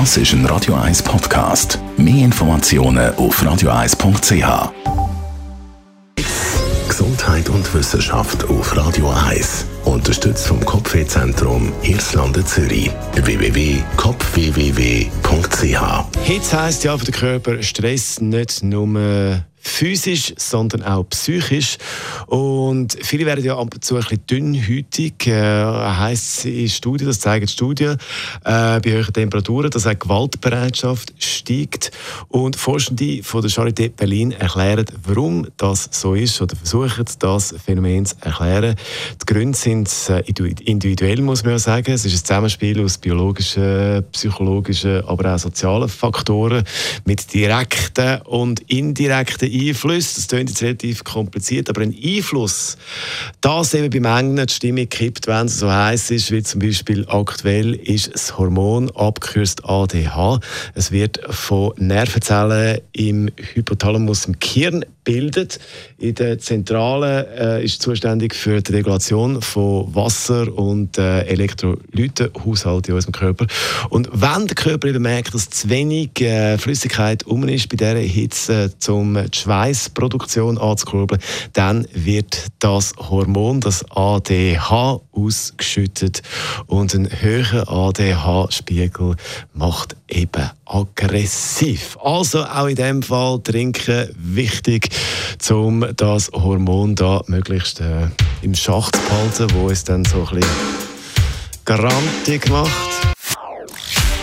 Das ist ein Radio 1 Podcast. Mehr Informationen auf radio1.ch. Gesundheit und Wissenschaft auf Radio 1. Unterstützt vom Kopfwehzentrum Irlande Zürich. www.kopfwww.ch. Hitze heisst ja für den Körper Stress nicht nur physisch, sondern auch psychisch. Und viele werden ja ab und zu ein bisschen dünnhütig. Äh, heisst in Studien, das zeigen Studien, äh, bei höheren Temperaturen, dass auch Gewaltbereitschaft steigt. Und Forschende von der Charité Berlin erklären, warum das so ist oder versuchen, das Phänomen zu erklären. Die Gründe sind äh, individuell, muss man ja sagen. Es ist ein Zusammenspiel aus biologischen, psychologischen, aber auch sozialen Faktoren mit direkten und indirekten Einflüsse. Das klingt jetzt relativ kompliziert, aber ein Einfluss, dass eben bei Mengen die Stimmung kippt, wenn es so heiß ist, wie zum Beispiel aktuell ist das Hormon, abgekürzt ADH. Es wird von Nervenzellen im Hypothalamus im Gehirn bildet. In der Zentrale äh, ist zuständig für die Regulation von Wasser und äh, Elektrolytenhaushalt in unserem Körper. Und wenn der Körper eben merkt, dass zu wenig äh, Flüssigkeit um ist bei dieser Hitze, um die Schweißproduktion anzukurbeln, dann wird das Hormon, das ADH, ausgeschüttet und ein höherer ADH-Spiegel macht eben aggressiv. Also auch in dem Fall trinken wichtig, um das Hormon da möglichst äh, im Schach zu behalten, wo es dann so ein bisschen grantig macht.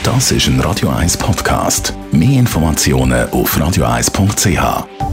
Das ist ein Radio 1 Podcast. Mehr Informationen auf radio1.ch.